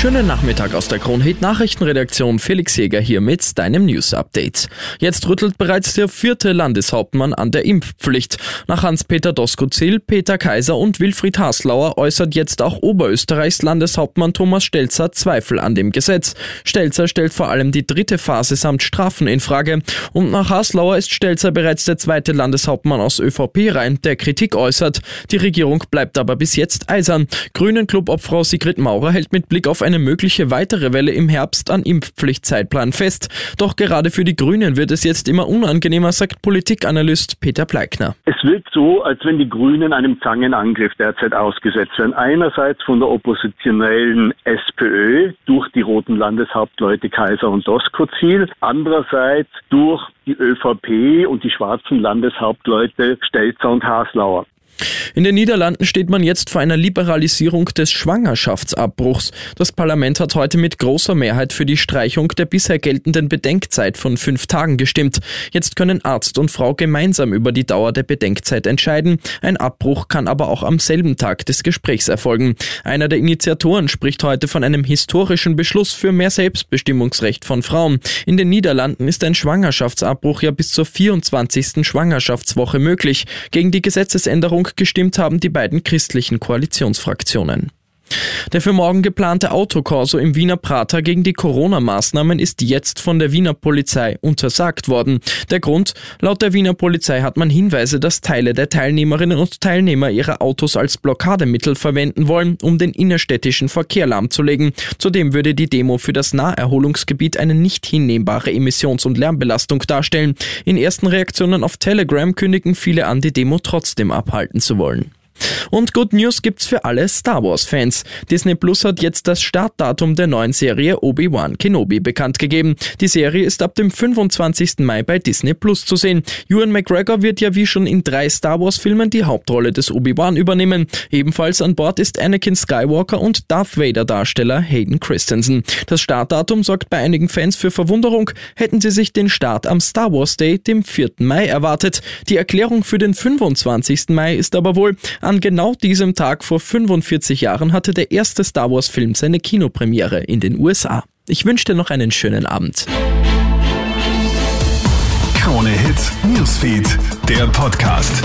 Schönen Nachmittag aus der Kronhit Nachrichtenredaktion. Felix Jäger hier mit deinem News Update. Jetzt rüttelt bereits der vierte Landeshauptmann an der Impfpflicht. Nach Hans-Peter Doskozil, Peter Kaiser und Wilfried Haslauer äußert jetzt auch Oberösterreichs Landeshauptmann Thomas Stelzer Zweifel an dem Gesetz. Stelzer stellt vor allem die dritte Phase samt Strafen in Frage. Und nach Haslauer ist Stelzer bereits der zweite Landeshauptmann aus ÖVP rein, der Kritik äußert. Die Regierung bleibt aber bis jetzt eisern. Grünen Clubobfrau Sigrid Maurer hält mit Blick auf eine mögliche weitere Welle im Herbst an Impfpflichtzeitplan fest. Doch gerade für die Grünen wird es jetzt immer unangenehmer, sagt Politikanalyst Peter Pleikner. Es wirkt so, als wenn die Grünen einem Zangenangriff derzeit ausgesetzt werden. Einerseits von der oppositionellen SPÖ durch die roten Landeshauptleute Kaiser und Doskozil, andererseits durch die ÖVP und die schwarzen Landeshauptleute Stelzer und Haslauer. In den Niederlanden steht man jetzt vor einer Liberalisierung des Schwangerschaftsabbruchs. Das Parlament hat heute mit großer Mehrheit für die Streichung der bisher geltenden Bedenkzeit von fünf Tagen gestimmt. Jetzt können Arzt und Frau gemeinsam über die Dauer der Bedenkzeit entscheiden. Ein Abbruch kann aber auch am selben Tag des Gesprächs erfolgen. Einer der Initiatoren spricht heute von einem historischen Beschluss für mehr Selbstbestimmungsrecht von Frauen. In den Niederlanden ist ein Schwangerschaftsabbruch ja bis zur 24. Schwangerschaftswoche möglich. Gegen die Gesetzesänderung gestimmt haben die beiden christlichen Koalitionsfraktionen. Der für morgen geplante Autokorso im Wiener Prater gegen die Corona-Maßnahmen ist jetzt von der Wiener Polizei untersagt worden. Der Grund? Laut der Wiener Polizei hat man Hinweise, dass Teile der Teilnehmerinnen und Teilnehmer ihre Autos als Blockademittel verwenden wollen, um den innerstädtischen Verkehr lahmzulegen. Zudem würde die Demo für das Naherholungsgebiet eine nicht hinnehmbare Emissions- und Lärmbelastung darstellen. In ersten Reaktionen auf Telegram kündigen viele an, die Demo trotzdem abhalten zu wollen. Und Good News gibt's für alle Star Wars Fans. Disney Plus hat jetzt das Startdatum der neuen Serie Obi-Wan Kenobi bekannt gegeben. Die Serie ist ab dem 25. Mai bei Disney Plus zu sehen. Ewan McGregor wird ja wie schon in drei Star Wars Filmen die Hauptrolle des Obi-Wan übernehmen. Ebenfalls an Bord ist Anakin Skywalker und Darth Vader Darsteller Hayden Christensen. Das Startdatum sorgt bei einigen Fans für Verwunderung. Hätten sie sich den Start am Star Wars Day, dem 4. Mai, erwartet. Die Erklärung für den 25. Mai ist aber wohl, an diesem Tag vor 45 Jahren hatte der erste Star Wars Film seine Kinopremiere in den USA. Ich wünsche dir noch einen schönen Abend. Krone Hits, Newsfeed, der Podcast.